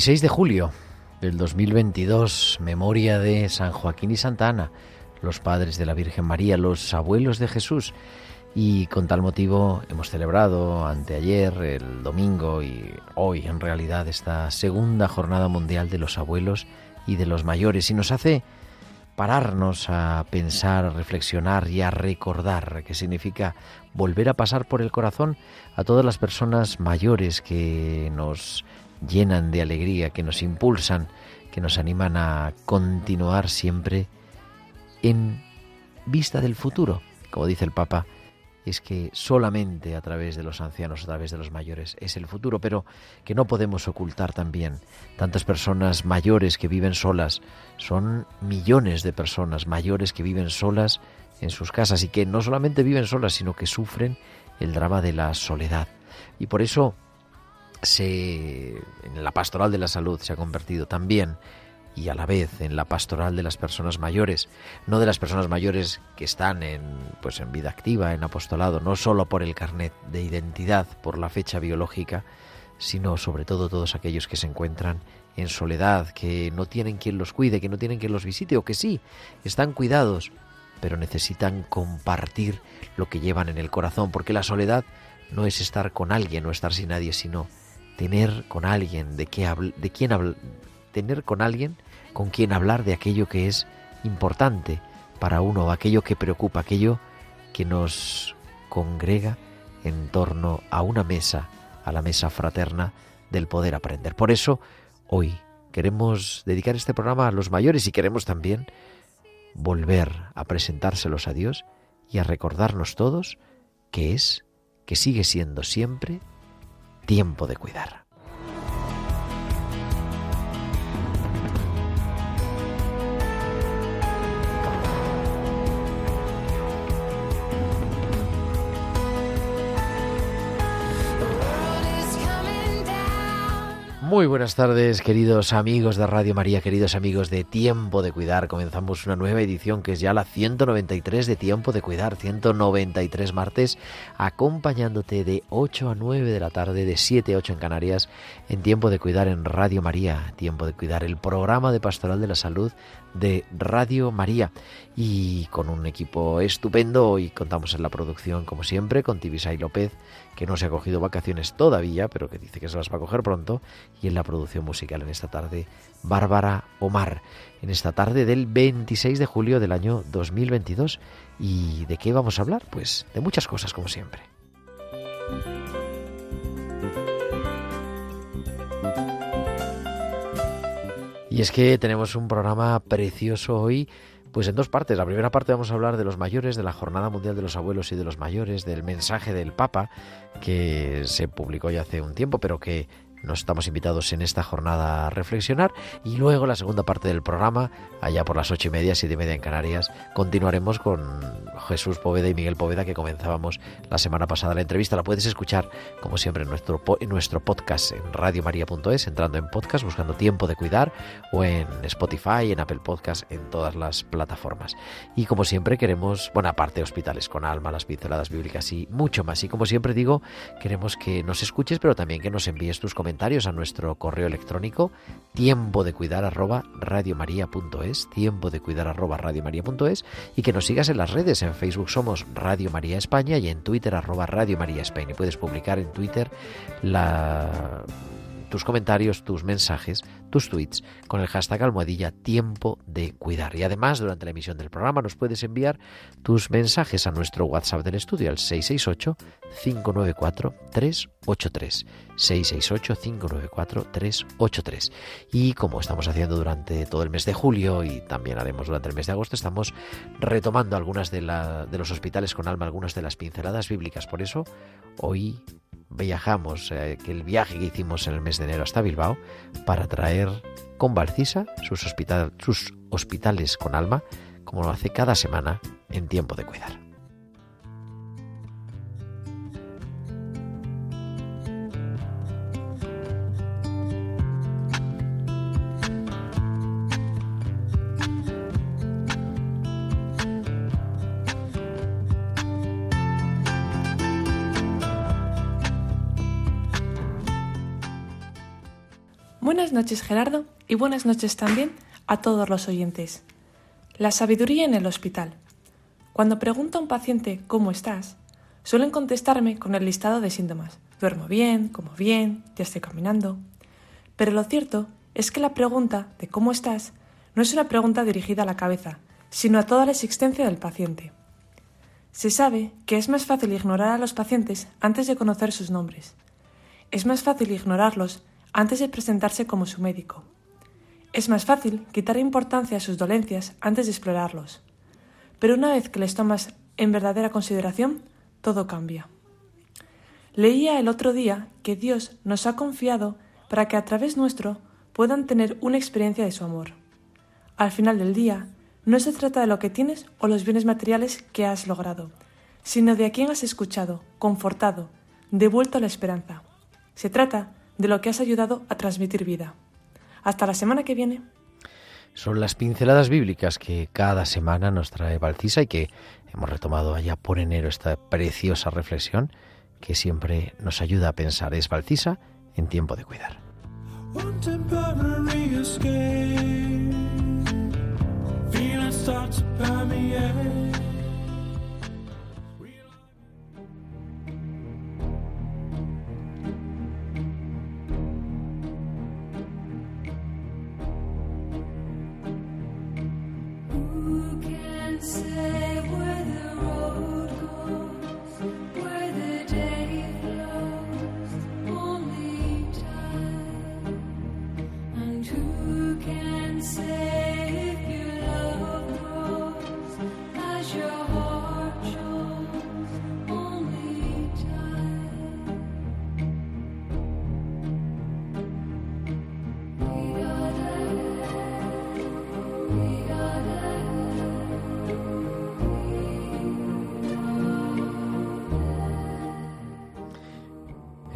26 de julio del 2022, memoria de San Joaquín y Santa Ana, los padres de la Virgen María, los abuelos de Jesús. Y con tal motivo hemos celebrado anteayer, el domingo y hoy en realidad esta segunda jornada mundial de los abuelos y de los mayores. Y nos hace pararnos a pensar, a reflexionar y a recordar, que significa volver a pasar por el corazón a todas las personas mayores que nos llenan de alegría, que nos impulsan, que nos animan a continuar siempre en vista del futuro. Como dice el Papa, es que solamente a través de los ancianos, a través de los mayores, es el futuro, pero que no podemos ocultar también. Tantas personas mayores que viven solas, son millones de personas mayores que viven solas en sus casas y que no solamente viven solas, sino que sufren el drama de la soledad. Y por eso se, en la pastoral de la salud se ha convertido también y a la vez en la pastoral de las personas mayores, no de las personas mayores que están en pues en vida activa, en apostolado, no solo por el carnet de identidad, por la fecha biológica, sino sobre todo todos aquellos que se encuentran en soledad, que no tienen quien los cuide, que no tienen quien los visite o que sí, están cuidados, pero necesitan compartir lo que llevan en el corazón, porque la soledad no es estar con alguien o estar sin nadie, sino tener con alguien de qué de quién habl- tener con alguien con quien hablar de aquello que es importante para uno, aquello que preocupa, aquello que nos congrega en torno a una mesa, a la mesa fraterna del poder aprender. Por eso, hoy queremos dedicar este programa a los mayores y queremos también volver a presentárselos a Dios y a recordarnos todos que es, que sigue siendo siempre tiempo de cuidar. Muy buenas tardes, queridos amigos de Radio María, queridos amigos de Tiempo de Cuidar. Comenzamos una nueva edición que es ya la 193 de Tiempo de Cuidar, 193 martes, acompañándote de 8 a 9 de la tarde, de 7 a 8 en Canarias, en Tiempo de Cuidar en Radio María, Tiempo de Cuidar, el programa de Pastoral de la Salud de Radio María. Y con un equipo estupendo, hoy contamos en la producción, como siempre, con Tibisay López, que no se ha cogido vacaciones todavía, pero que dice que se las va a coger pronto, y en la producción musical en esta tarde, Bárbara Omar, en esta tarde del 26 de julio del año 2022. ¿Y de qué vamos a hablar? Pues de muchas cosas, como siempre. Y es que tenemos un programa precioso hoy, pues en dos partes. La primera parte vamos a hablar de los mayores, de la Jornada Mundial de los Abuelos y de los Mayores, del mensaje del Papa, que se publicó ya hace un tiempo, pero que nos estamos invitados en esta jornada a reflexionar. Y luego la segunda parte del programa, allá por las ocho y media, siete y media en Canarias, continuaremos con Jesús Poveda y Miguel Poveda, que comenzábamos la semana pasada la entrevista. La puedes escuchar, como siempre, en nuestro, nuestro podcast en radiomaria.es, entrando en podcast, buscando tiempo de cuidar, o en Spotify, en Apple Podcast, en todas las plataformas. Y como siempre queremos, bueno, aparte hospitales con alma, las pinceladas bíblicas y mucho más. Y como siempre digo, queremos que nos escuches, pero también que nos envíes tus comentarios comentarios a nuestro correo electrónico tiempo de cuidar arroba radiomaria.es, tiempo de cuidar arroba radiomaria.es y que nos sigas en las redes. En Facebook somos Radio María España y en Twitter arroba Radio María España. Y puedes publicar en Twitter la tus comentarios, tus mensajes, tus tweets con el hashtag almohadilla tiempo de cuidar. Y además, durante la emisión del programa nos puedes enviar tus mensajes a nuestro WhatsApp del estudio al 668-594-383. 668-594-383. Y como estamos haciendo durante todo el mes de julio y también haremos durante el mes de agosto, estamos retomando algunas de, la, de los hospitales con alma, algunas de las pinceladas bíblicas. Por eso, hoy viajamos, eh, el viaje que hicimos en el mes de enero hasta Bilbao, para traer con Valcisa sus, hospital, sus hospitales con alma, como lo hace cada semana en tiempo de cuidar. Buenas noches Gerardo y buenas noches también a todos los oyentes. La sabiduría en el hospital. Cuando pregunto a un paciente ¿cómo estás? suelen contestarme con el listado de síntomas. Duermo bien, como bien, ya estoy caminando. Pero lo cierto es que la pregunta de ¿cómo estás? no es una pregunta dirigida a la cabeza, sino a toda la existencia del paciente. Se sabe que es más fácil ignorar a los pacientes antes de conocer sus nombres. Es más fácil ignorarlos antes de presentarse como su médico. Es más fácil quitar importancia a sus dolencias antes de explorarlos. Pero una vez que les tomas en verdadera consideración, todo cambia. Leía el otro día que Dios nos ha confiado para que a través nuestro puedan tener una experiencia de su amor. Al final del día, no se trata de lo que tienes o los bienes materiales que has logrado, sino de a quién has escuchado, confortado, devuelto la esperanza. Se trata de lo que has ayudado a transmitir vida. Hasta la semana que viene. Son las pinceladas bíblicas que cada semana nos trae Valcisa y que hemos retomado allá por enero esta preciosa reflexión que siempre nos ayuda a pensar. Es Valcisa en tiempo de cuidar.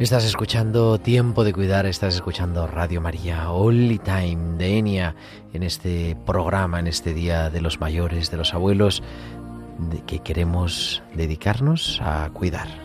Estás escuchando Tiempo de Cuidar, estás escuchando Radio María, Only Time de Enia, en este programa, en este Día de los Mayores, de los Abuelos, que queremos dedicarnos a cuidar.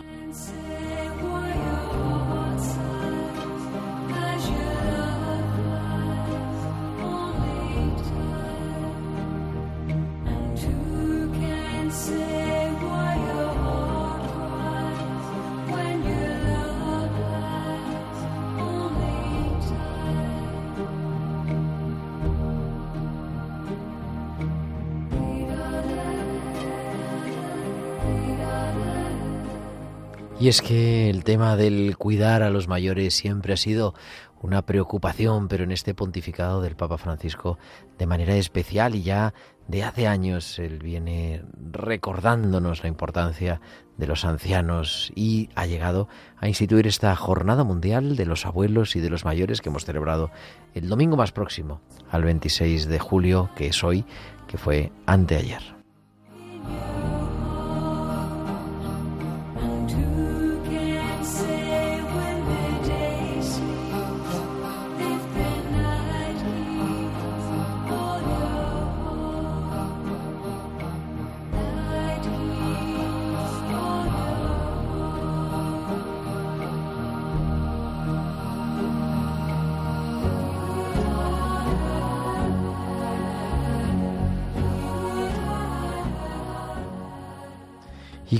Es que el tema del cuidar a los mayores siempre ha sido una preocupación, pero en este pontificado del Papa Francisco de manera especial y ya de hace años él viene recordándonos la importancia de los ancianos y ha llegado a instituir esta jornada mundial de los abuelos y de los mayores que hemos celebrado el domingo más próximo al 26 de julio, que es hoy, que fue anteayer.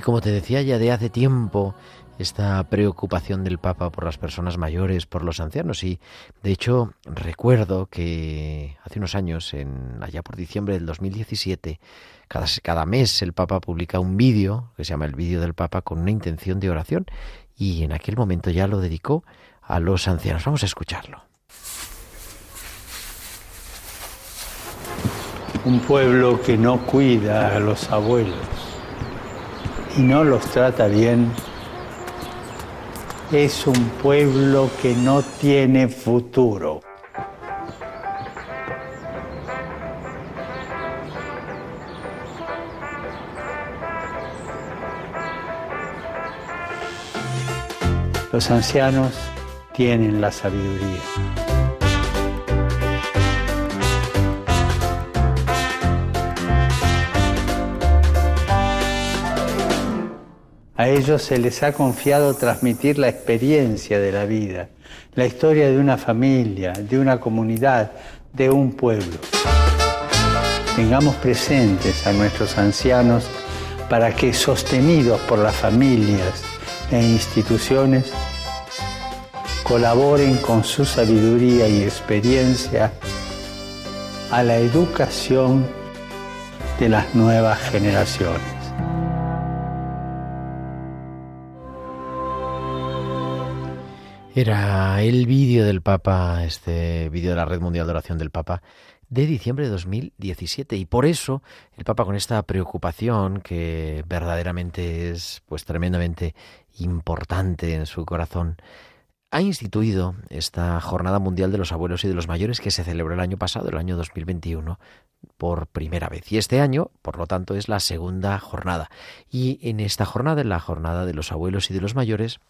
Como te decía ya de hace tiempo, esta preocupación del Papa por las personas mayores, por los ancianos. Y de hecho recuerdo que hace unos años, en, allá por diciembre del 2017, cada, cada mes el Papa publica un vídeo, que se llama el vídeo del Papa, con una intención de oración. Y en aquel momento ya lo dedicó a los ancianos. Vamos a escucharlo. Un pueblo que no cuida a los abuelos y no los trata bien es un pueblo que no tiene futuro. Los ancianos tienen la sabiduría. A ellos se les ha confiado transmitir la experiencia de la vida, la historia de una familia, de una comunidad, de un pueblo. Tengamos presentes a nuestros ancianos para que, sostenidos por las familias e instituciones, colaboren con su sabiduría y experiencia a la educación de las nuevas generaciones. Era el vídeo del Papa, este vídeo de la Red Mundial de Oración del Papa, de diciembre de 2017 y por eso el Papa con esta preocupación que verdaderamente es pues tremendamente importante en su corazón ha instituido esta Jornada Mundial de los Abuelos y de los Mayores que se celebró el año pasado, el año 2021, por primera vez. Y este año, por lo tanto, es la segunda jornada. Y en esta jornada, en la Jornada de los Abuelos y de los Mayores,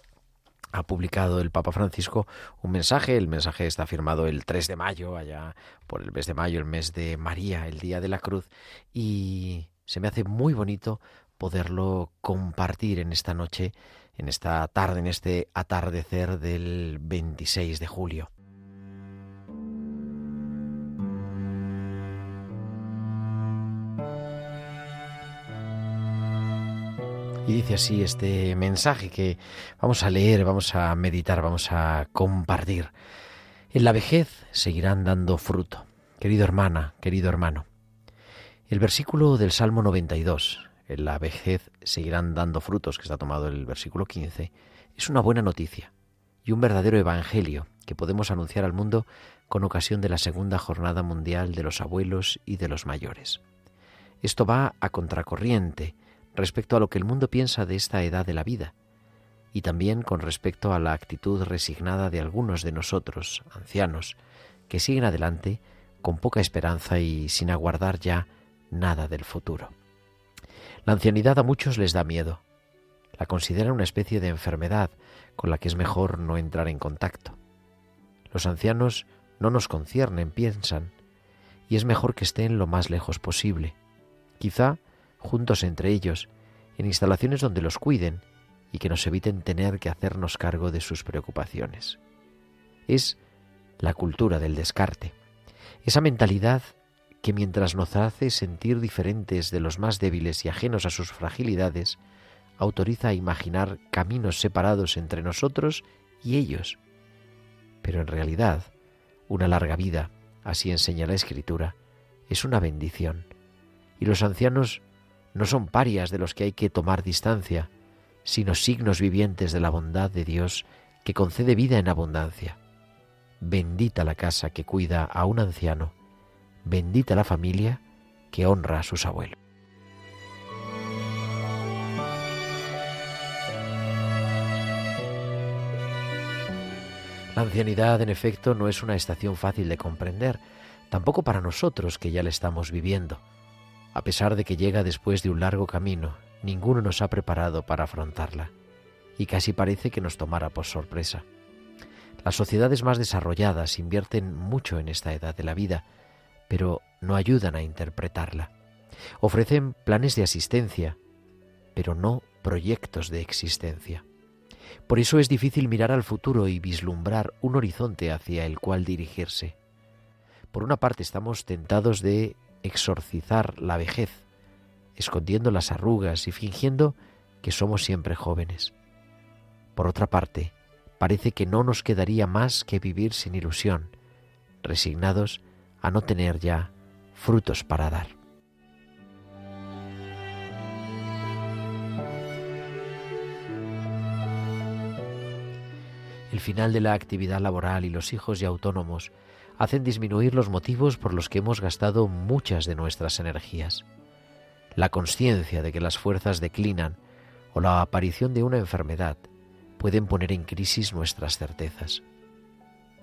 ha publicado el Papa Francisco un mensaje. El mensaje está firmado el 3 de mayo, allá por el mes de mayo, el mes de María, el Día de la Cruz. Y se me hace muy bonito poderlo compartir en esta noche, en esta tarde, en este atardecer del 26 de julio. Y dice así este mensaje que vamos a leer, vamos a meditar, vamos a compartir. En la vejez seguirán dando fruto. Querido hermana, querido hermano. El versículo del Salmo 92, en la vejez seguirán dando frutos, que está tomado el versículo 15, es una buena noticia y un verdadero evangelio que podemos anunciar al mundo con ocasión de la segunda jornada mundial de los abuelos y de los mayores. Esto va a contracorriente respecto a lo que el mundo piensa de esta edad de la vida, y también con respecto a la actitud resignada de algunos de nosotros, ancianos, que siguen adelante con poca esperanza y sin aguardar ya nada del futuro. La ancianidad a muchos les da miedo. La consideran una especie de enfermedad con la que es mejor no entrar en contacto. Los ancianos no nos conciernen, piensan, y es mejor que estén lo más lejos posible. Quizá juntos entre ellos, en instalaciones donde los cuiden y que nos eviten tener que hacernos cargo de sus preocupaciones. Es la cultura del descarte, esa mentalidad que mientras nos hace sentir diferentes de los más débiles y ajenos a sus fragilidades, autoriza a imaginar caminos separados entre nosotros y ellos. Pero en realidad, una larga vida, así enseña la Escritura, es una bendición, y los ancianos no son parias de los que hay que tomar distancia, sino signos vivientes de la bondad de Dios que concede vida en abundancia. Bendita la casa que cuida a un anciano, bendita la familia que honra a sus abuelos. La ancianidad, en efecto, no es una estación fácil de comprender, tampoco para nosotros que ya la estamos viviendo. A pesar de que llega después de un largo camino, ninguno nos ha preparado para afrontarla, y casi parece que nos tomara por sorpresa. Las sociedades más desarrolladas invierten mucho en esta edad de la vida, pero no ayudan a interpretarla. Ofrecen planes de asistencia, pero no proyectos de existencia. Por eso es difícil mirar al futuro y vislumbrar un horizonte hacia el cual dirigirse. Por una parte estamos tentados de exorcizar la vejez, escondiendo las arrugas y fingiendo que somos siempre jóvenes. Por otra parte, parece que no nos quedaría más que vivir sin ilusión, resignados a no tener ya frutos para dar. El final de la actividad laboral y los hijos y autónomos hacen disminuir los motivos por los que hemos gastado muchas de nuestras energías. La conciencia de que las fuerzas declinan o la aparición de una enfermedad pueden poner en crisis nuestras certezas.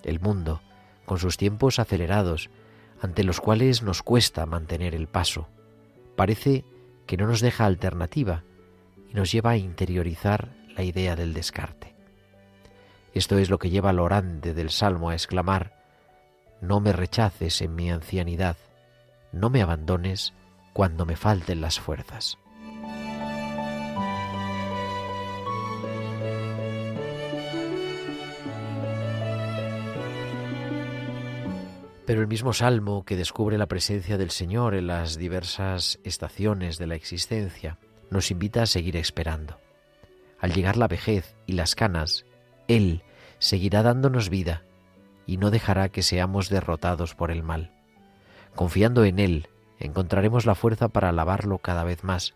El mundo, con sus tiempos acelerados, ante los cuales nos cuesta mantener el paso, parece que no nos deja alternativa y nos lleva a interiorizar la idea del descarte. Esto es lo que lleva al orante del Salmo a exclamar, No me rechaces en mi ancianidad, no me abandones cuando me falten las fuerzas. Pero el mismo Salmo que descubre la presencia del Señor en las diversas estaciones de la existencia nos invita a seguir esperando. Al llegar la vejez y las canas, él seguirá dándonos vida y no dejará que seamos derrotados por el mal. Confiando en Él, encontraremos la fuerza para alabarlo cada vez más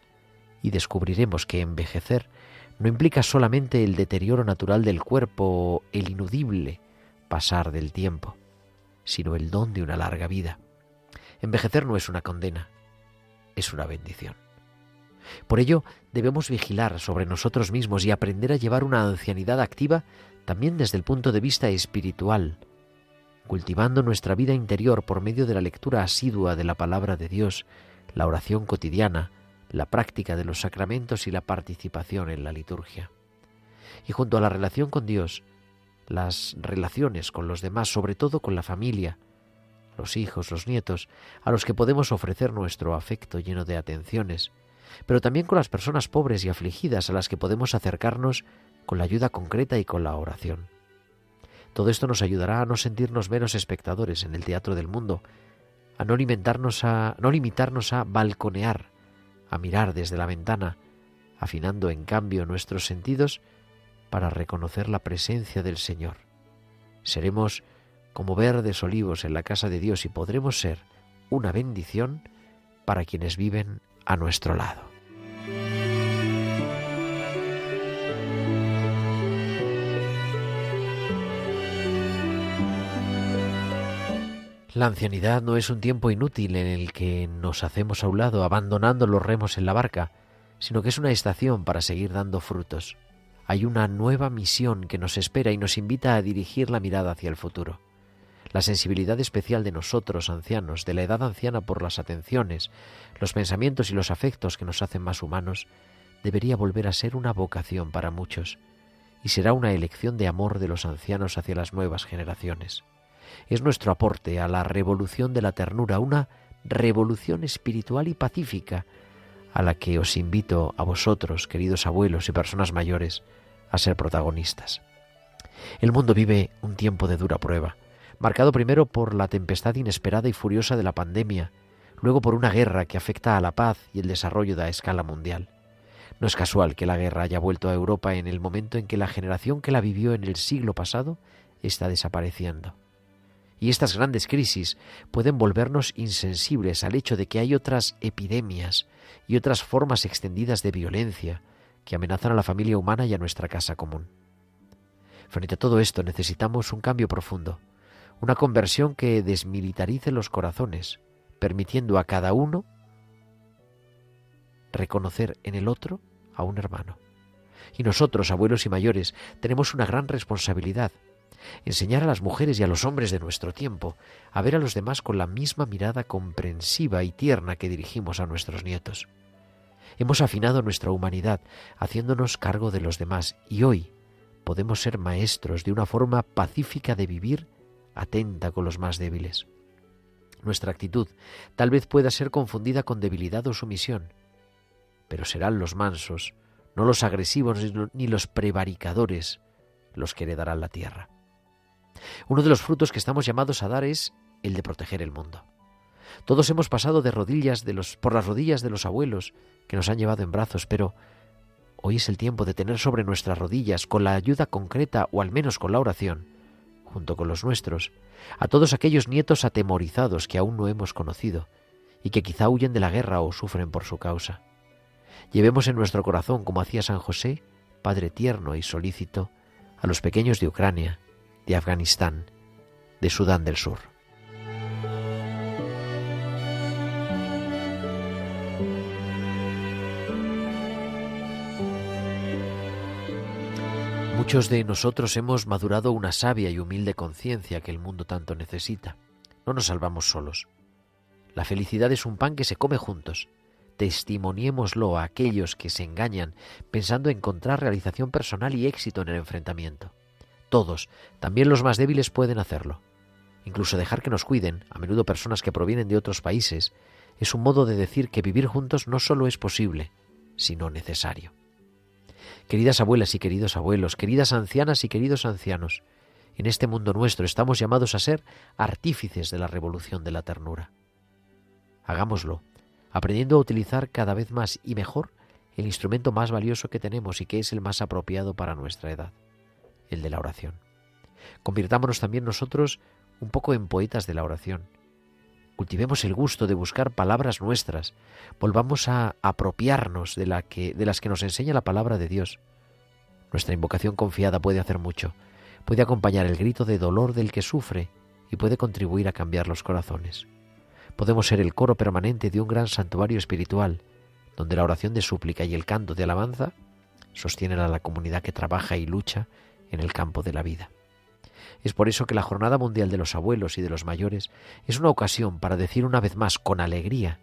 y descubriremos que envejecer no implica solamente el deterioro natural del cuerpo o el inudible pasar del tiempo, sino el don de una larga vida. Envejecer no es una condena, es una bendición. Por ello, debemos vigilar sobre nosotros mismos y aprender a llevar una ancianidad activa también desde el punto de vista espiritual, cultivando nuestra vida interior por medio de la lectura asidua de la palabra de Dios, la oración cotidiana, la práctica de los sacramentos y la participación en la liturgia. Y junto a la relación con Dios, las relaciones con los demás, sobre todo con la familia, los hijos, los nietos, a los que podemos ofrecer nuestro afecto lleno de atenciones, pero también con las personas pobres y afligidas a las que podemos acercarnos con la ayuda concreta y con la oración. Todo esto nos ayudará a no sentirnos menos espectadores en el teatro del mundo, a no limitarnos a, no limitarnos a balconear, a mirar desde la ventana, afinando en cambio nuestros sentidos para reconocer la presencia del Señor. Seremos como verdes olivos en la casa de Dios y podremos ser una bendición para quienes viven a nuestro lado. La ancianidad no es un tiempo inútil en el que nos hacemos a un lado abandonando los remos en la barca, sino que es una estación para seguir dando frutos. Hay una nueva misión que nos espera y nos invita a dirigir la mirada hacia el futuro. La sensibilidad especial de nosotros, ancianos, de la edad anciana por las atenciones, los pensamientos y los afectos que nos hacen más humanos, debería volver a ser una vocación para muchos, y será una elección de amor de los ancianos hacia las nuevas generaciones. Es nuestro aporte a la revolución de la ternura, una revolución espiritual y pacífica, a la que os invito a vosotros, queridos abuelos y personas mayores, a ser protagonistas. El mundo vive un tiempo de dura prueba, marcado primero por la tempestad inesperada y furiosa de la pandemia, luego por una guerra que afecta a la paz y el desarrollo de a escala mundial. No es casual que la guerra haya vuelto a Europa en el momento en que la generación que la vivió en el siglo pasado está desapareciendo. Y estas grandes crisis pueden volvernos insensibles al hecho de que hay otras epidemias y otras formas extendidas de violencia que amenazan a la familia humana y a nuestra casa común. Frente a todo esto necesitamos un cambio profundo, una conversión que desmilitarice los corazones, permitiendo a cada uno reconocer en el otro a un hermano. Y nosotros, abuelos y mayores, tenemos una gran responsabilidad, enseñar a las mujeres y a los hombres de nuestro tiempo a ver a los demás con la misma mirada comprensiva y tierna que dirigimos a nuestros nietos. Hemos afinado nuestra humanidad haciéndonos cargo de los demás y hoy podemos ser maestros de una forma pacífica de vivir atenta con los más débiles. Nuestra actitud tal vez pueda ser confundida con debilidad o sumisión, pero serán los mansos, no los agresivos ni los prevaricadores, los que heredarán la tierra. Uno de los frutos que estamos llamados a dar es el de proteger el mundo. Todos hemos pasado de rodillas de los, por las rodillas de los abuelos que nos han llevado en brazos, pero Hoy es el tiempo de tener sobre nuestras rodillas, con la ayuda concreta o al menos con la oración, junto con los nuestros, a todos aquellos nietos atemorizados que aún no hemos conocido y que quizá huyen de la guerra o sufren por su causa. Llevemos en nuestro corazón, como hacía San José, Padre tierno y solícito, a los pequeños de Ucrania, de Afganistán, de Sudán del Sur. Muchos de nosotros hemos madurado una sabia y humilde conciencia que el mundo tanto necesita. No nos salvamos solos. La felicidad es un pan que se come juntos. Testimoniémoslo a aquellos que se engañan pensando encontrar realización personal y éxito en el enfrentamiento. Todos, también los más débiles, pueden hacerlo. Incluso dejar que nos cuiden, a menudo personas que provienen de otros países, es un modo de decir que vivir juntos no solo es posible, sino necesario. Queridas abuelas y queridos abuelos, queridas ancianas y queridos ancianos, en este mundo nuestro estamos llamados a ser artífices de la revolución de la ternura. Hagámoslo, aprendiendo a utilizar cada vez más y mejor el instrumento más valioso que tenemos y que es el más apropiado para nuestra edad, el de la oración. Convirtámonos también nosotros un poco en poetas de la oración. Cultivemos el gusto de buscar palabras nuestras, volvamos a apropiarnos de, de las que nos enseña la palabra de Dios. Nuestra invocación confiada puede hacer mucho, puede acompañar el grito de dolor del que sufre y puede contribuir a cambiar los corazones podemos ser el coro permanente de un gran santuario espiritual, donde la oración de súplica y el canto de alabanza sostienen a la comunidad que trabaja y lucha en el campo de la vida. Es por eso que la Jornada Mundial de los Abuelos y de los Mayores es una ocasión para decir una vez más con alegría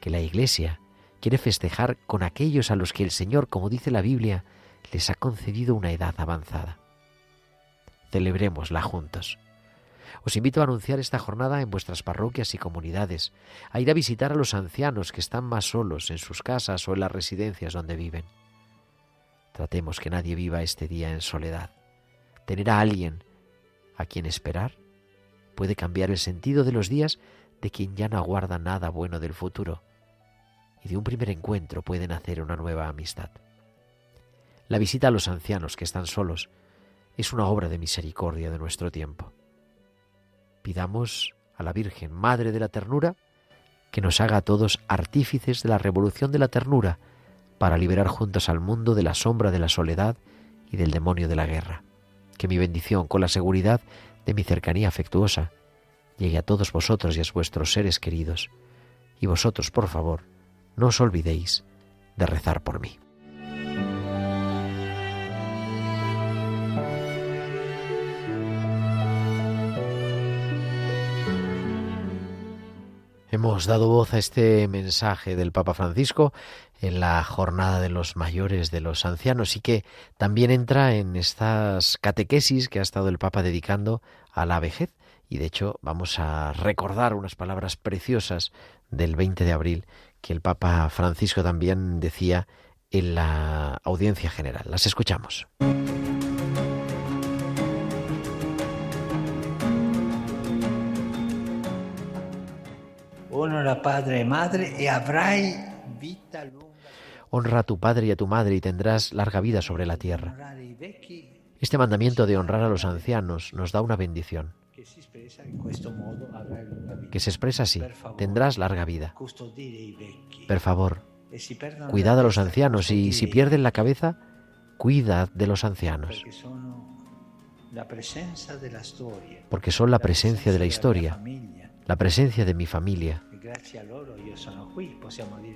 que la Iglesia quiere festejar con aquellos a los que el Señor, como dice la Biblia, les ha concedido una edad avanzada. Celebrémosla juntos. Os invito a anunciar esta jornada en vuestras parroquias y comunidades, a ir a visitar a los ancianos que están más solos en sus casas o en las residencias donde viven. Tratemos que nadie viva este día en soledad. Tener a alguien a quien esperar puede cambiar el sentido de los días de quien ya no aguarda nada bueno del futuro, y de un primer encuentro puede nacer una nueva amistad. La visita a los ancianos que están solos es una obra de misericordia de nuestro tiempo pidamos a la Virgen, Madre de la Ternura, que nos haga a todos artífices de la revolución de la ternura para liberar juntos al mundo de la sombra de la soledad y del demonio de la guerra. Que mi bendición, con la seguridad de mi cercanía afectuosa, llegue a todos vosotros y a vuestros seres queridos. Y vosotros, por favor, no os olvidéis de rezar por mí. Hemos dado voz a este mensaje del Papa Francisco en la jornada de los mayores, de los ancianos, y que también entra en estas catequesis que ha estado el Papa dedicando a la vejez. Y de hecho vamos a recordar unas palabras preciosas del 20 de abril que el Papa Francisco también decía en la audiencia general. Las escuchamos. Honra padre y madre y vida Honra a tu padre y a tu madre y tendrás larga vida sobre la tierra. Este mandamiento de honrar a los ancianos nos da una bendición que se expresa así, tendrás larga vida. Por favor, cuidad a los ancianos y si pierden la cabeza, cuidad de los ancianos. Porque son la presencia de la historia, la presencia de mi familia.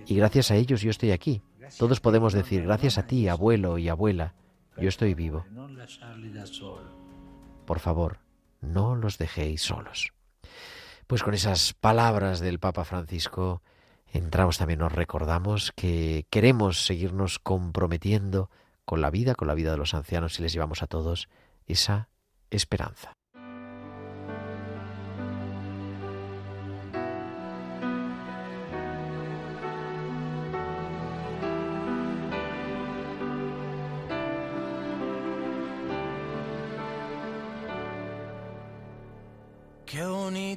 Y gracias a ellos yo estoy aquí. Todos podemos decir, gracias a ti, abuelo y abuela, yo estoy vivo. Por favor, no los dejéis solos. Pues con esas palabras del Papa Francisco, entramos también, nos recordamos que queremos seguirnos comprometiendo con la vida, con la vida de los ancianos y les llevamos a todos esa esperanza.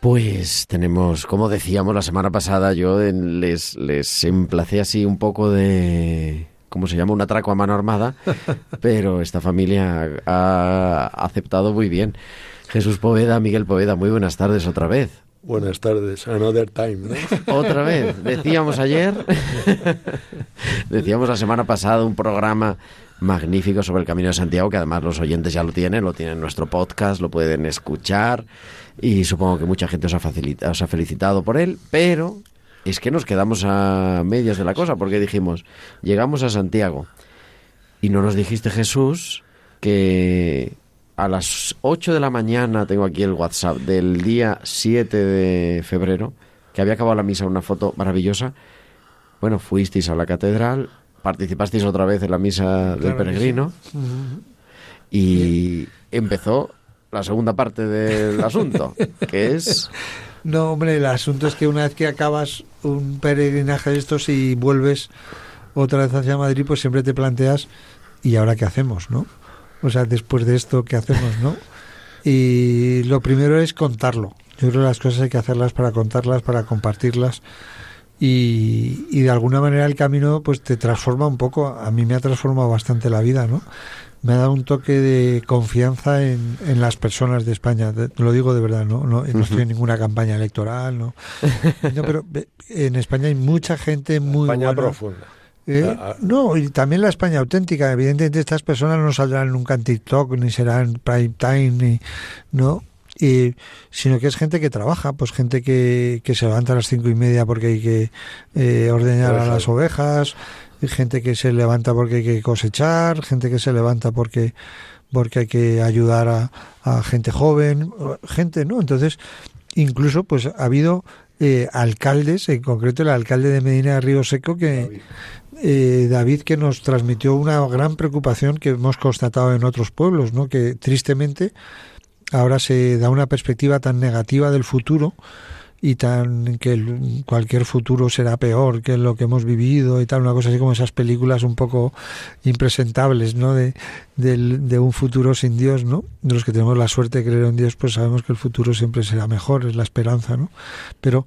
Pues tenemos, como decíamos la semana pasada, yo les, les emplacé así un poco de, ¿cómo se llama? Un atraco a mano armada, pero esta familia ha aceptado muy bien. Jesús Poveda, Miguel Poveda, muy buenas tardes otra vez. Buenas tardes, another time, ¿no? Otra vez, decíamos ayer, decíamos la semana pasada un programa magnífico sobre el Camino de Santiago, que además los oyentes ya lo tienen, lo tienen en nuestro podcast, lo pueden escuchar y supongo que mucha gente os ha, os ha felicitado por él, pero es que nos quedamos a medias de la cosa, porque dijimos, llegamos a Santiago y no nos dijiste Jesús que a las 8 de la mañana, tengo aquí el WhatsApp, del día 7 de febrero, que había acabado la misa, una foto maravillosa. Bueno, fuisteis a la catedral, participasteis otra vez en la misa del Claro peregrino y empezó la segunda parte del asunto, que es... No, hombre, el asunto es que una vez que acabas un peregrinaje de estos y vuelves otra vez hacia Madrid, pues siempre te planteas, ¿y ahora qué hacemos, no? O sea, después de esto, ¿qué hacemos, no? Y lo primero es contarlo. Yo creo que las cosas hay que hacerlas para contarlas, para compartirlas. Y, y de alguna manera el camino pues te transforma un poco. A mí me ha transformado bastante la vida, ¿no? Me ha dado un toque de confianza en, en las personas de España. Te- Lo digo de verdad, ¿no? No, no estoy en ninguna campaña electoral, ¿no? No, pero en España hay mucha gente muy España buena. profunda. ¿Eh? Ah. No, y también la España auténtica. Evidentemente estas personas no saldrán nunca en TikTok, ni serán prime time, ni, ¿no? Y, sino que es gente que trabaja, pues gente que, que se levanta a las cinco y media porque hay que eh, ordeñar a las ovejas, y gente que se levanta porque hay que cosechar, gente que se levanta porque porque hay que ayudar a, a gente joven, gente, ¿no? Entonces, incluso pues ha habido eh, alcaldes, en concreto el alcalde de Medina de Río Seco, que eh, David que nos transmitió una gran preocupación que hemos constatado en otros pueblos, ¿no? Que tristemente ahora se da una perspectiva tan negativa del futuro y tan que cualquier futuro será peor que lo que hemos vivido y tal, una cosa así como esas películas un poco impresentables, ¿no? De, del- de un futuro sin Dios, ¿no? De los que tenemos la suerte de creer en Dios, pues sabemos que el futuro siempre será mejor, es la esperanza, ¿no? Pero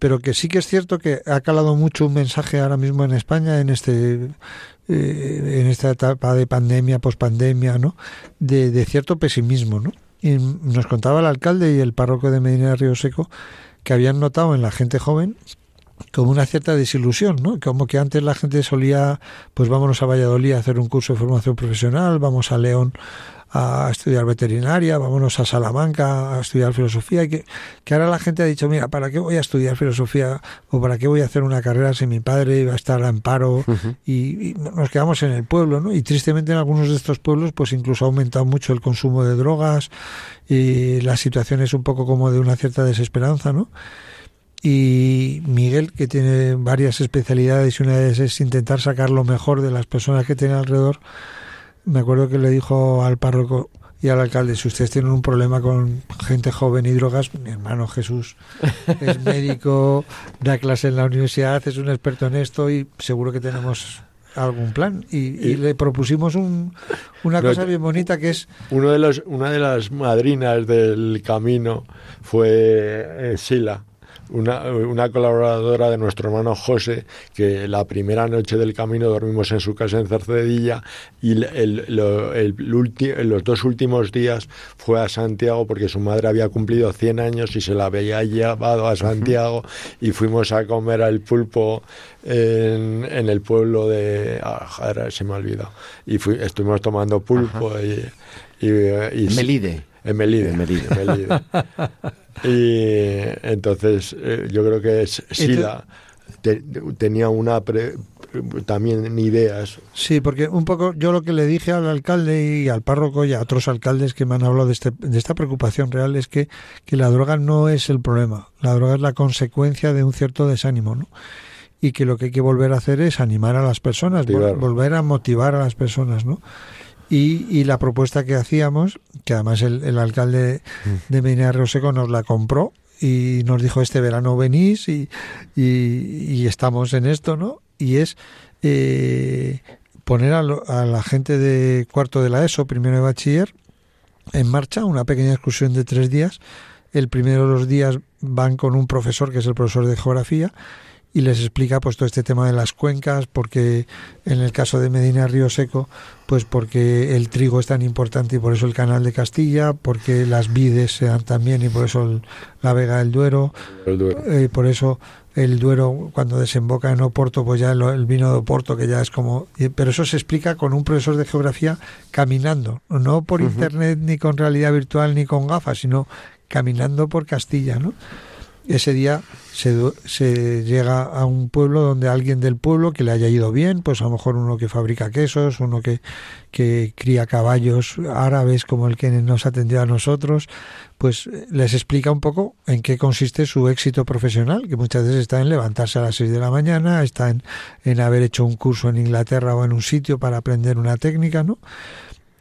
pero que sí que es cierto que ha calado mucho un mensaje ahora mismo en España en este eh, en esta etapa de pandemia, pospandemia, ¿no? De, de cierto pesimismo, ¿no? Y nos contaba el alcalde y el párroco de Medina de Río Seco que habían notado en la gente joven como una cierta desilusión, ¿no? Como que antes la gente solía, pues vámonos a Valladolid a hacer un curso de formación profesional, vamos a León a estudiar veterinaria, vámonos a Salamanca a estudiar filosofía, y que, que ahora la gente ha dicho, mira, ¿para qué voy a estudiar filosofía o para qué voy a hacer una carrera si mi padre va a estar en paro? y, y nos quedamos en el pueblo, ¿no? Y tristemente en algunos de estos pueblos, pues incluso ha aumentado mucho el consumo de drogas y la situación es un poco como de una cierta desesperanza, ¿no? y Miguel, que tiene varias especialidades y una de ellas es intentar sacar lo mejor de las personas que tiene alrededor, me acuerdo que le dijo al párroco y al alcalde, si ustedes tienen un problema con gente joven y drogas, mi hermano Jesús es médico, da clase en la universidad, es un experto en esto y seguro que tenemos algún plan. Y, y Y- le propusimos un, una No, cosa bien bonita que es Uno de los, una de las madrinas del camino fue eh, Sila, una, una colaboradora de nuestro hermano José, que la primera noche del camino dormimos en su casa en Cercedilla y el, el- lo- el ulti- los dos últimos días fue a Santiago porque su madre había cumplido 100 años y se la había llevado a Santiago y fuimos a comer al pulpo en, en el pueblo de... ah, ahora se me ha olvidado. Y fui- estuvimos tomando pulpo y... y, y- Melide. En Melide. En Melide. en Melide. Y entonces eh, yo creo que es- Sila te- tenía una pre- también ideas. Sí, porque un poco yo lo que le dije al alcalde y al párroco y a otros alcaldes que me han hablado de, este, de esta preocupación real es que, que la droga no es el problema, la droga es la consecuencia de un cierto desánimo, ¿no? Y que lo que hay que volver a hacer es animar a las personas, vol- volver a motivar a las personas, ¿no? Y, y la propuesta que hacíamos, que además el, el alcalde de Medina de Río Seco nos la compró y nos dijo este verano venís y, y, y estamos en esto, ¿no? Y es eh, poner a, lo- a la gente de cuarto de la ESO, primero de bachiller, en marcha una pequeña excursión de tres días. El primero de los días van con un profesor, que es el profesor de geografía, y les explica pues todo este tema de las cuencas, porque en el caso de Medina Río Seco, pues porque el trigo es tan importante y por eso el canal de Castilla, porque las vides se dan también y por eso el- la Vega del Duero, El Duero. eh, por eso el Duero cuando desemboca en Oporto, pues ya el, el vino de Oporto que ya es como, pero eso se explica con un profesor de geografía caminando, no por internet ni con realidad virtual ni con gafas, sino caminando por Castilla, ¿no? Ese día se, se llega a un pueblo donde alguien del pueblo que le haya ido bien, pues a lo mejor uno que fabrica quesos, uno que, que cría caballos árabes como el que nos atendió a nosotros, pues eh, les explica un poco en qué consiste su éxito profesional, que muchas veces está en levantarse a las 6 de la mañana, está en, en haber hecho un curso en Inglaterra o en un sitio para aprender una técnica, ¿no?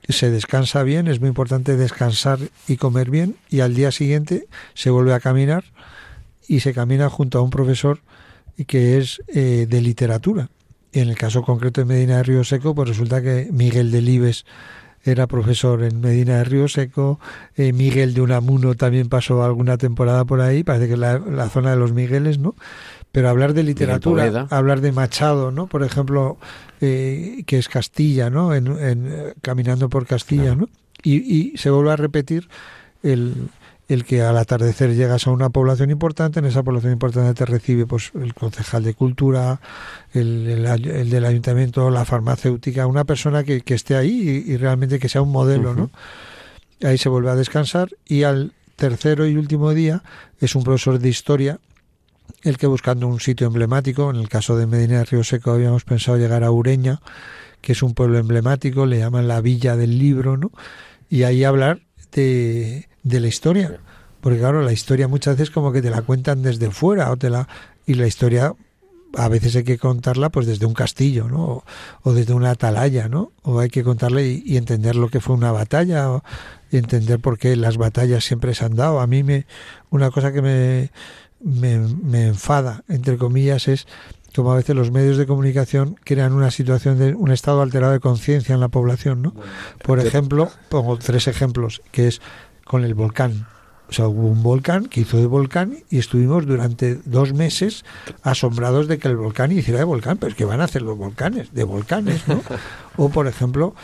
Se descansa bien, es muy importante descansar y comer bien, y al día siguiente se vuelve a caminar y se camina junto a un profesor que es eh, de literatura. Y en el caso concreto de Medina de Río Seco, pues resulta que Miguel Delibes era profesor en Medina de Río Seco, eh, Miguel de Unamuno también pasó alguna temporada por ahí, parece que es la, la zona de los Migueles, ¿no? Pero hablar de literatura, hablar de Machado, ¿no? Por ejemplo, eh, que es Castilla, ¿no? En, en, caminando por Castilla, ¿no? Y, y se vuelve a repetir el, el que al atardecer llegas a una población importante, en esa población importante te recibe pues el concejal de cultura, el, el del ayuntamiento, la farmacéutica, una persona que, que esté ahí y, y realmente que sea un modelo, ¿no? Ahí se vuelve a descansar y al tercero y último día es un profesor de historia el que buscando un sitio emblemático, en el caso de Medina de Río Seco habíamos pensado llegar a Ureña, que es un pueblo emblemático, le llaman la Villa del Libro, ¿no? Y ahí hablar de, de la historia, porque claro, la historia muchas veces como que te la cuentan desde fuera o te la y la historia a veces hay que contarla pues desde un castillo, ¿no? O, o desde una atalaya, ¿no? O hay que contarla y, y entender lo que fue una batalla, o entender por qué las batallas siempre se han dado. A mí me una cosa que me me, me enfada, entre comillas, es como a veces los medios de comunicación crean una situación de un estado alterado de conciencia en la población, ¿no? Por ejemplo, pongo tres ejemplos, que es con el volcán. O sea, hubo un volcán que hizo de volcán y estuvimos durante dos meses asombrados de que el volcán hiciera de volcán. Pero es que van a hacer los volcanes, de volcanes, ¿no? O, por ejemplo,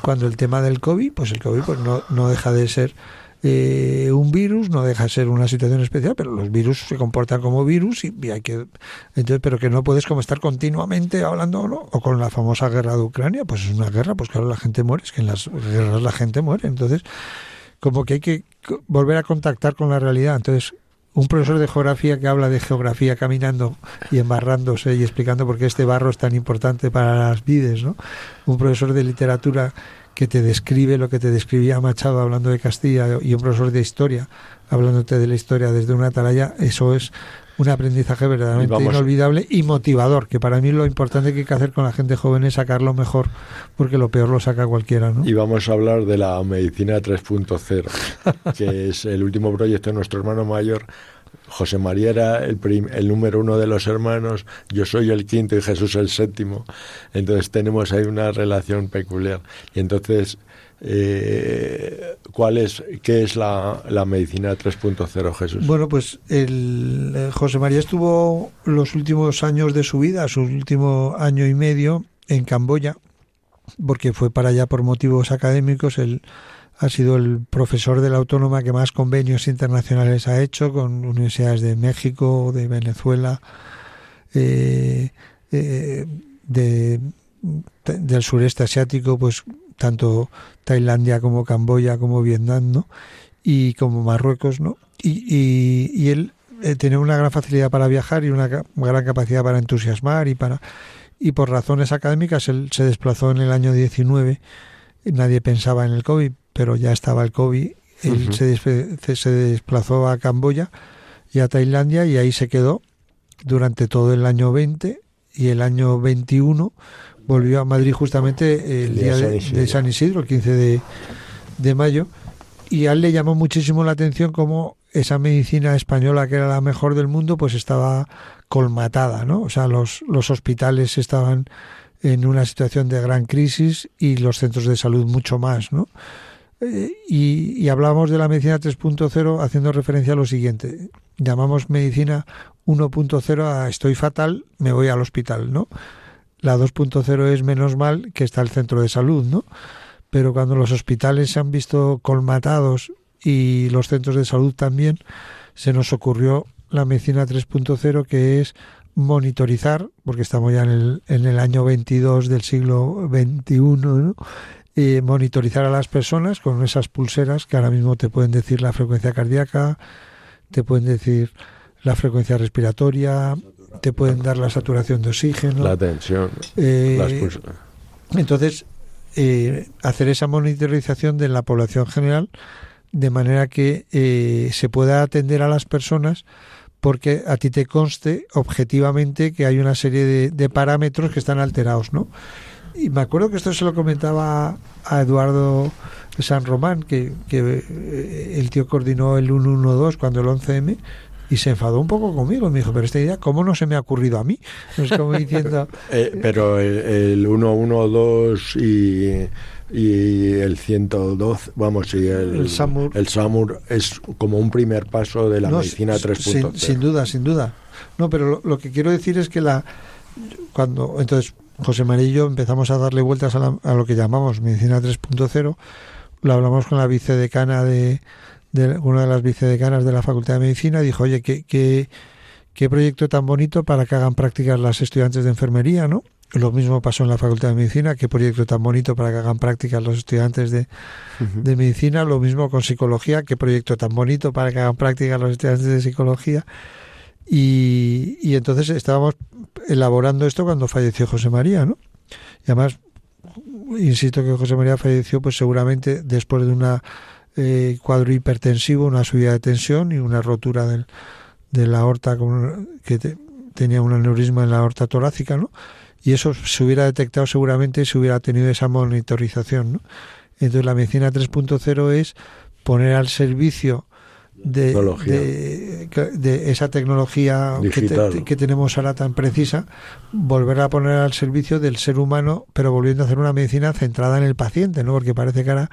cuando el tema del COVID, pues el COVID pues no, no deja de ser eh, un virus, no deja de ser una situación especial, pero los virus se comportan como virus y, y hay que entonces, pero que no puedes como estar continuamente hablando ¿no? o con la famosa guerra de Ucrania, pues es una guerra, pues claro, la gente muere, es que en las guerras la gente muere, entonces como que hay que volver a contactar con la realidad, entonces un profesor de geografía que habla de geografía caminando y embarrándose y explicando por qué este barro es tan importante para las vides, ¿no? Un profesor de literatura que te describe lo que te describía Machado hablando de Castilla y un profesor de historia hablándote de la historia desde una atalaya, eso es un aprendizaje verdaderamente Y inolvidable y motivador, que para mí lo importante que hay que hacer con la gente joven es sacarlo mejor, porque lo peor lo saca cualquiera, ¿no? Y vamos a hablar de la medicina 3.0, que es el último proyecto de nuestro hermano mayor. José María era el, prim- el número uno de los hermanos, yo soy el quinto y Jesús el séptimo. Entonces tenemos ahí una relación peculiar. Y entonces Eh, ¿cuál es, ¿Qué es la, la medicina 3.0, Jesús? Bueno, pues el, eh, José María estuvo los últimos años de su vida, su último año y medio, en Camboya, porque fue para allá por motivos académicos. Él ha sido el profesor de la autónoma que más convenios internacionales ha hecho con universidades de México, de Venezuela, eh, eh, de, del sureste asiático, pues tanto Tailandia como Camboya como Vietnam, ¿no? Y como Marruecos, ¿no? Y, y, y él eh, tenía una gran facilidad para viajar y una gran capacidad para entusiasmar y para y por razones académicas él se desplazó en el año 19 nadie pensaba en el COVID pero ya estaba el COVID él se, des- se desplazó a Camboya y a Tailandia y ahí se quedó durante todo el año 20 y el año 21 volvió a Madrid justamente el El día día de San Isidro. de San Isidro, el 15 de, de mayo, y a él le llamó muchísimo la atención cómo esa medicina española que era la mejor del mundo pues estaba colmatada, ¿no? O sea, los, los hospitales estaban en una situación de gran crisis y los centros de salud mucho más, ¿no? Y, y hablamos de la medicina 3.0 haciendo referencia a lo siguiente. Llamamos medicina 1.0 a estoy fatal, me voy al hospital, ¿no? La 2.0 es menos mal que está el centro de salud, ¿no? Pero cuando los hospitales se han visto colmatados y los centros de salud también, se nos ocurrió la medicina 3.0 que es monitorizar, porque estamos ya en el, en el año 22 del siglo XXI, ¿no? Eh, monitorizar a las personas con esas pulseras que ahora mismo te pueden decir la frecuencia cardíaca, te pueden decir la frecuencia respiratoria, te pueden dar la saturación de oxígeno. La tensión. Eh, las entonces, eh, hacer esa monitorización de la población general de manera que eh, se pueda atender a las personas porque a ti te conste objetivamente que hay una serie de, de parámetros que están alterados, ¿no? Y me acuerdo que esto se lo comentaba a Eduardo San Román, que, que eh, el tío coordinó el 112 cuando el 11M, y se enfadó un poco conmigo. Me dijo, pero esta idea, ¿cómo no se me ha ocurrido a mí? Es como diciendo, Eh, pero el, el 112 y, y el 112, vamos, y el, El SAMUR. el SAMUR es como un primer paso de la No, medicina sin- 3.0. Sin, sin duda, sin duda. No, pero lo, lo que quiero decir es que la cuando entonces José María y yo empezamos a darle vueltas a, la- a lo que llamamos medicina 3.0, lo hablamos con la vicedecana de, de una de las vicedecanas de la Facultad de Medicina, dijo, oye, qué, qué, qué proyecto tan bonito para que hagan prácticas las estudiantes de enfermería, ¿no? Lo mismo pasó en la Facultad de Medicina, qué proyecto tan bonito para que hagan prácticas los estudiantes de, de medicina, lo mismo con psicología, qué proyecto tan bonito para que hagan prácticas los estudiantes de psicología. Y, y entonces estábamos elaborando esto cuando falleció José María, ¿no? Y además, insisto que José María falleció pues seguramente después de una eh, cuadro hipertensivo, una subida de tensión y una rotura del, de la aorta que te- tenía un aneurisma en la aorta torácica, ¿no? Y eso se hubiera detectado seguramente si hubiera tenido esa monitorización, ¿no? Entonces la medicina 3.0 es poner al servicio de, Tecnología. de, de esa tecnología que, te- que tenemos ahora tan precisa, volver a poner al servicio del ser humano, pero volviendo a hacer una medicina centrada en el paciente, ¿no? Porque parece que ahora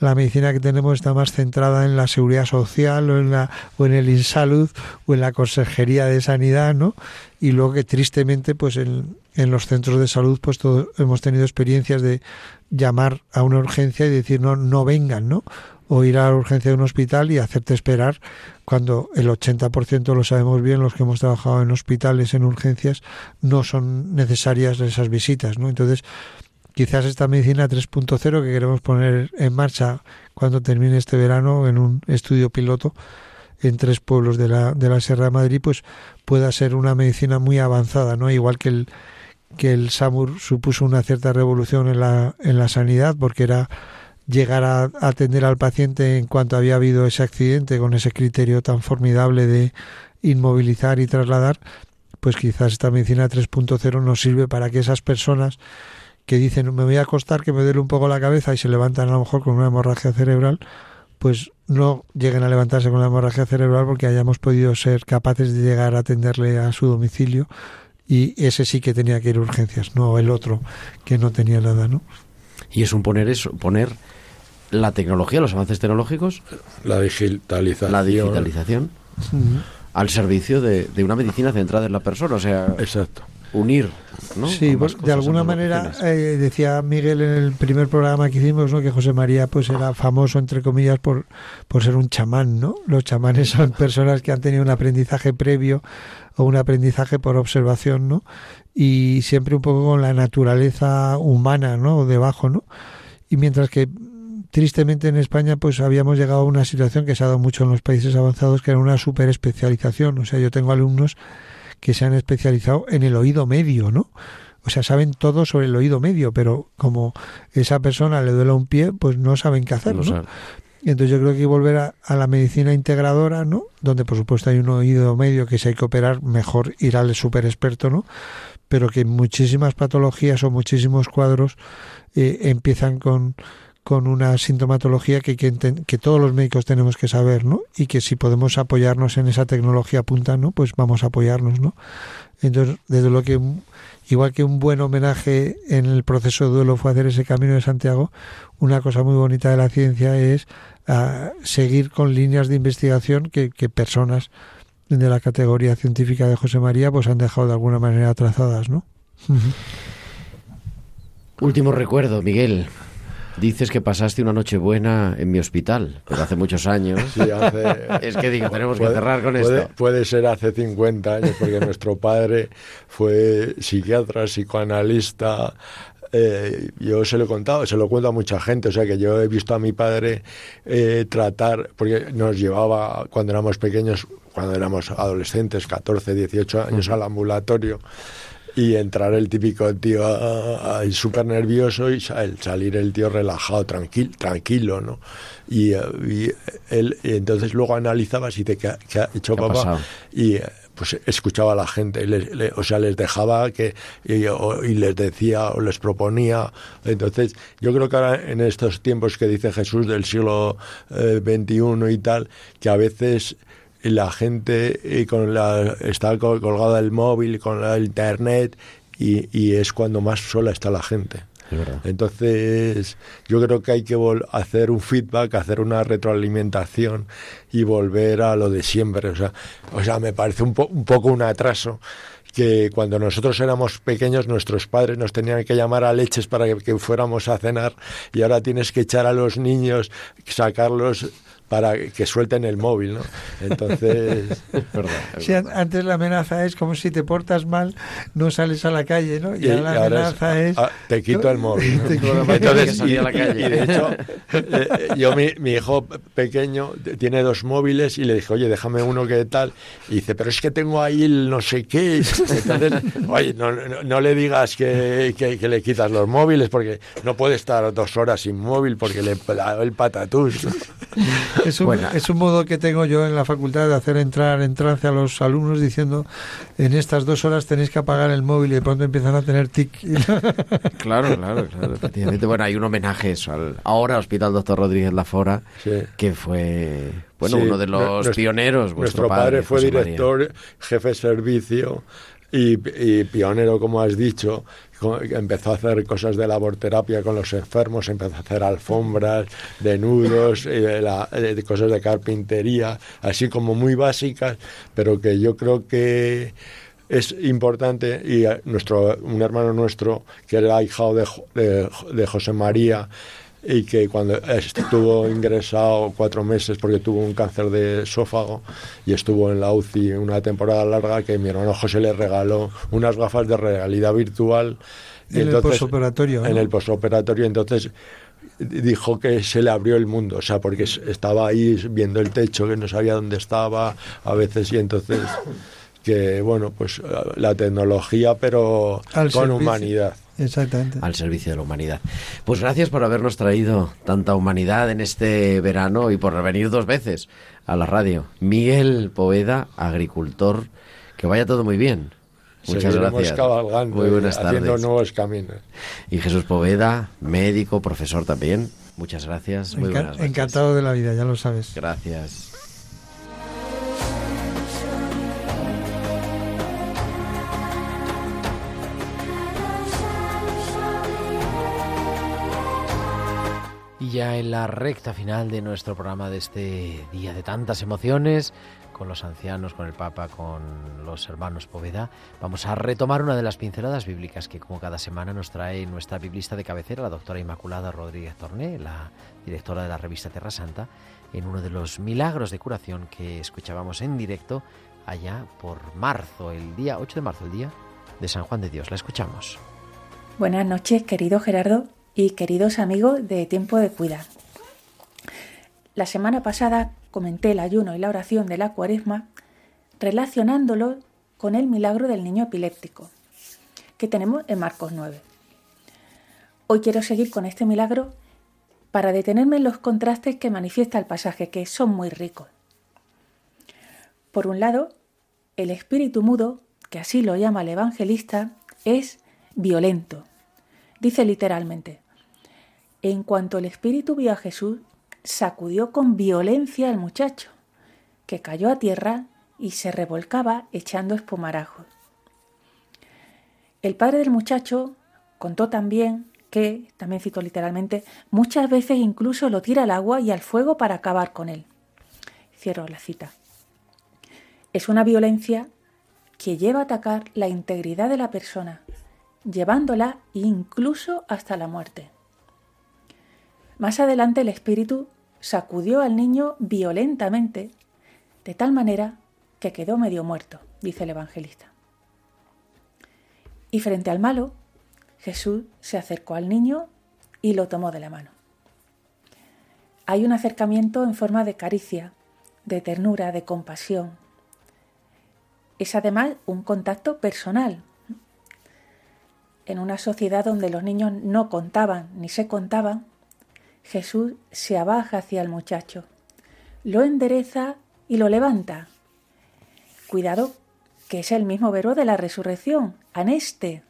la medicina que tenemos está más centrada en la seguridad social o en la o en el insalud o en la consejería de sanidad, ¿no? Y luego que tristemente pues en, en los centros de salud pues todos hemos tenido experiencias de llamar a una urgencia y decir no no vengan, ¿no? O ir a la urgencia de un hospital y hacerte esperar cuando el 80% lo sabemos bien los que hemos trabajado en hospitales en urgencias no son necesarias esas visitas, ¿no? Entonces quizás esta medicina 3.0 que queremos poner en marcha cuando termine este verano en un estudio piloto en tres pueblos de la, de la Sierra de Madrid, pues pueda ser una medicina muy avanzada, ¿no? Igual que el que el SAMUR supuso una cierta revolución en la, en la sanidad, porque era llegar a, atender al paciente en cuanto había habido ese accidente con ese criterio tan formidable de inmovilizar y trasladar, pues quizás esta medicina 3.0 nos sirve para que esas personas que dicen me voy a acostar que me duele un poco la cabeza y se levantan a lo mejor con una hemorragia cerebral, pues no lleguen a levantarse con la hemorragia cerebral porque hayamos podido ser capaces de llegar a atenderle a su domicilio y ese sí que tenía que ir a urgencias, no el otro que no tenía nada, ¿no? Y es un poner eso, poner la tecnología, los avances tecnológicos, La digitalización. la digitalización, al servicio de, de una medicina centrada en la persona, o sea, Exacto. unir, ¿no? Sí, pues, de alguna manera eh, decía Miguel en el primer programa que hicimos, ¿no? que José María pues era famoso entre comillas por por ser un chamán, ¿no? Los chamanes son personas que han tenido un aprendizaje previo o un aprendizaje por observación, ¿no? Y siempre un poco con la naturaleza humana, ¿no? Debajo, ¿no? Y mientras que tristemente en España pues habíamos llegado a una situación que se ha dado mucho en los países avanzados que era una super especialización, o sea, yo tengo alumnos que se han especializado en el oído medio, ¿no? O sea, saben todo sobre el oído medio, pero como esa persona le duele un pie, pues no saben qué hacer, No. Y entonces yo creo que hay que volver a, a la medicina integradora, ¿no? Donde por supuesto hay un oído medio que si hay que operar, mejor ir al super experto, ¿no? Pero que muchísimas patologías o muchísimos cuadros eh, empiezan con, con una sintomatología que, que, todos los médicos tenemos que saber, ¿no? Y que si podemos apoyarnos en esa tecnología punta, ¿no? Pues vamos a apoyarnos, ¿no? Entonces, desde lo que igual que un buen homenaje en el proceso de duelo fue hacer ese camino de Santiago, una cosa muy bonita de la ciencia es ah, seguir con líneas de investigación que, que personas de la categoría científica de José María pues han dejado de alguna manera trazadas, ¿no? Último recuerdo, Miguel. Dices que pasaste una noche buena en mi hospital, pero hace muchos años. Sí, hace- Es que digo, tenemos que cerrar con puede, esto. Puede ser hace 50 años, porque nuestro padre fue psiquiatra, psicoanalista. eh, yo se lo he contado, se lo cuento a mucha gente. O sea, que yo he visto a mi padre eh, tratar, porque nos llevaba cuando éramos pequeños, cuando éramos adolescentes, 14, 18 años, al ambulatorio. Y entrar el típico tío ah, ahí súper nervioso y salir el tío relajado, tranquilo, tranquilo ¿no? Y, eh, y él, y entonces luego analizabas y te ¿qué, ha- qué ha hecho ¿Qué ha papá? y eh, pues escuchaba a la gente, le- le- o sea, les dejaba que y, o- y les decía o les proponía. Entonces, yo creo que ahora en estos tiempos que dice Jesús del siglo eh, XXI y tal, que a veces la gente eh, con la, está col- colgada el móvil, con la internet, y, y es cuando más sola está la gente. Entonces, yo creo que hay que hacer un feedback, hacer una retroalimentación y volver a lo de siempre. O sea, o sea me parece un, po- un poco un atraso que cuando nosotros éramos pequeños nuestros padres nos tenían que llamar a leches para que, que fuéramos a cenar y ahora tienes que echar a los niños, sacarlos para que suelten el móvil, ¿no? Entonces, Es verdad. Sí, an- antes la amenaza es como si te portas mal, no sales a la calle, ¿no? Y, Y- ahora la y ahora es, amenaza es... ah, te quito el móvil. ¿no? Te quito- Tienes que salir a la calle. y de hecho, eh, yo mi, mi hijo pequeño tiene dos móviles y le dije, oye, déjame uno que tal. Y dice, pero es que tengo ahí el no sé qué. Entonces, oye, no, no, no le digas que, que- que le quitas los móviles porque no puede estar dos horas sin móvil porque le da el patatús. Es un, Bueno. es un modo que tengo yo en la facultad de hacer entrar en trance a los alumnos diciendo en estas dos horas tenéis que apagar el móvil y de pronto empiezan a tener tic. Claro, claro, claro, efectivamente. Bueno, hay un homenaje eso al ahora Hospital Doctor Rodríguez Lafora, Sí. que fue, bueno, Sí, uno de los nuestro- pioneros. vuestro Nuestro padre, fue José María. director, jefe de servicio y, pionero, como has dicho. Empezó a hacer cosas de laborterapia con los enfermos, empezó a hacer alfombras, de nudos, la- de cosas de carpintería, así como muy básicas, pero que yo creo que es importante y eh, nuestro un hermano nuestro que era hijado de, de, de José María y que cuando estuvo ingresado cuatro meses porque tuvo un cáncer de esófago y estuvo en la UCI una temporada larga que mi hermano José le regaló unas gafas de realidad virtual En el posoperatorio, ¿no? en el posoperatorio entonces dijo que se le abrió el mundo, o sea, porque es- estaba ahí viendo el techo, que no sabía dónde estaba a veces y entonces que bueno, pues la tecnología pero Al con servicio. humanidad. Exactamente. al servicio de la humanidad. Pues gracias por habernos traído tanta humanidad en este verano y por venir dos veces a la radio. Miguel Poveda, agricultor, que vaya todo muy bien. Muchas Seguiremos gracias. cabalgando Muy y buenas haciendo tardes. nuevos caminos. Y Jesús Poveda, médico, profesor también. Muchas gracias. Muy Enca- buenas noches. encantado de la vida, ya lo sabes. Gracias. Ya en la recta final de nuestro programa de este día de tantas emociones, con los ancianos, con el Papa, con los hermanos Poveda. Vamos a retomar una de las pinceladas bíblicas que como cada semana nos trae nuestra biblista de cabecera, la doctora Inmaculada Rodríguez Torné, la directora de la revista Terra Santa, en uno de los milagros de curación que escuchábamos en directo allá por marzo, el día 8 de marzo, el día de San Juan de Dios. La escuchamos. Buenas noches, querido Gerardo y queridos amigos de Tiempo de Cuidar. La semana pasada comenté el ayuno y la oración de la cuaresma relacionándolo con el milagro del niño epiléptico que tenemos en Marcos 9. Hoy quiero seguir con este milagro para detenerme en los contrastes que manifiesta el pasaje, que son muy ricos. Por un lado, el espíritu mudo, que así lo llama el evangelista, es violento. Dice literalmente, en cuanto el espíritu vio a Jesús, sacudió con violencia al muchacho, que cayó a tierra y se revolcaba echando espumarajos. El padre del muchacho contó también que, también cito literalmente, muchas veces incluso lo tira al agua y al fuego para acabar con él. Cierro la cita. Es una violencia que lleva a atacar la integridad de la persona, llevándola incluso hasta la muerte. Más adelante el espíritu sacudió al niño violentamente, de tal manera que quedó medio muerto, dice el evangelista. Y frente al malo, Jesús se acercó al niño y lo tomó de la mano. Hay un acercamiento en forma de caricia, de ternura, de compasión. Es además un contacto personal. En una sociedad donde los niños no contaban ni se contaban, Jesús se abaja hacia el muchacho, lo endereza y lo levanta. Cuidado, que es el mismo verbo de la resurrección, aneste.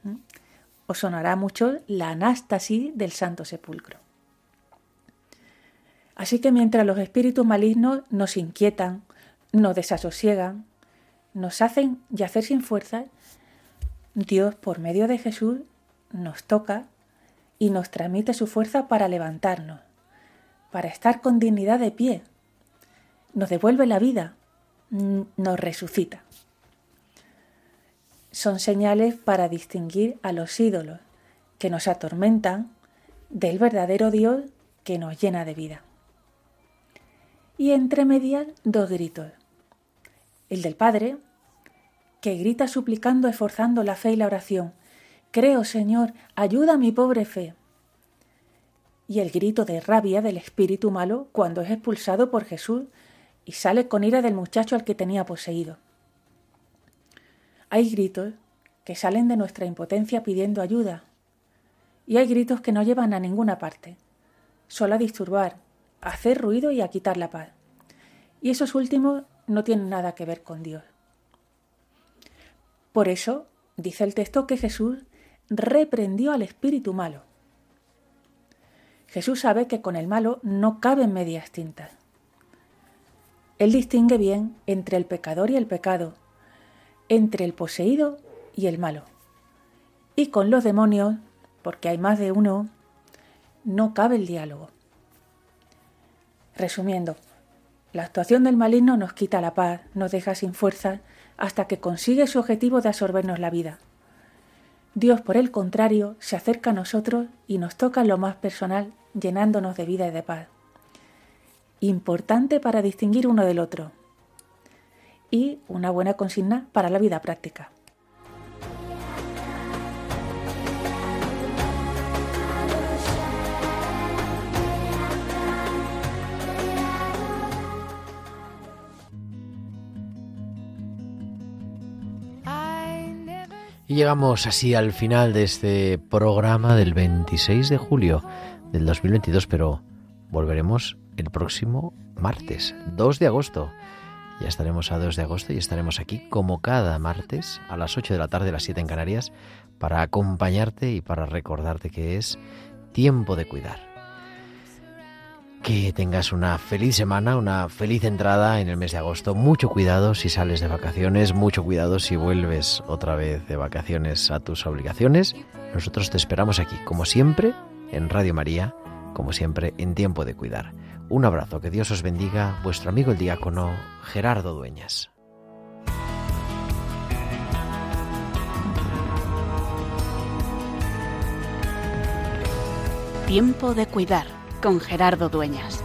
Os sonará mucho la anástasis del Santo Sepulcro. Así que mientras los espíritus malignos nos inquietan, nos desasosiegan, nos hacen yacer sin fuerza, Dios por medio de Jesús nos toca y nos transmite su fuerza para levantarnos, para estar con dignidad de pie. Nos devuelve la vida, nos resucita son señales para distinguir a los ídolos que nos atormentan del verdadero Dios que nos llena de vida. Y entre medias dos gritos. El del Padre, que grita suplicando, esforzando la fe y la oración. Creo, Señor, ayuda a mi pobre fe. Y el grito de rabia del espíritu malo cuando es expulsado por Jesús y sale con ira del muchacho al que tenía poseído. Hay gritos que salen de nuestra impotencia pidiendo ayuda. Y hay gritos que no llevan a ninguna parte, solo a disturbar, a hacer ruido y a quitar la paz. Y esos últimos no tienen nada que ver con Dios. Por eso, dice el texto que Jesús reprendió al espíritu malo. Jesús sabe que con el malo no caben medias tintas. Él distingue bien entre el pecador y el pecado, entre el poseído y el malo. Y con los demonios, porque hay más de uno, no cabe el diálogo. Resumiendo, la actuación del maligno nos quita la paz, nos deja sin fuerza, hasta que consigue su objetivo de absorbernos la vida. Dios, por el contrario, se acerca a nosotros y nos toca en lo más personal, llenándonos de vida y de paz. Importante para distinguir uno del otro y una buena consigna para la vida práctica. Y llegamos así al final de este programa del 26 de julio del 2022, pero volveremos el próximo martes, 2 de agosto. Ya estaremos a 2 de agosto y estaremos aquí como cada martes a las 8 de la tarde, a las 7 en Canarias, para acompañarte y para recordarte que es tiempo de cuidar que tengas una feliz semana, una feliz entrada en el mes de agosto. Mucho cuidado si sales de vacaciones, mucho cuidado si vuelves otra vez de vacaciones a tus obligaciones. Nosotros te esperamos aquí, como siempre, en Radio María, como siempre, en Tiempo de Cuidar. Un abrazo, que Dios os bendiga, vuestro amigo el diácono Gerardo Dueñas. Tiempo de Cuidar con Gerardo Dueñas.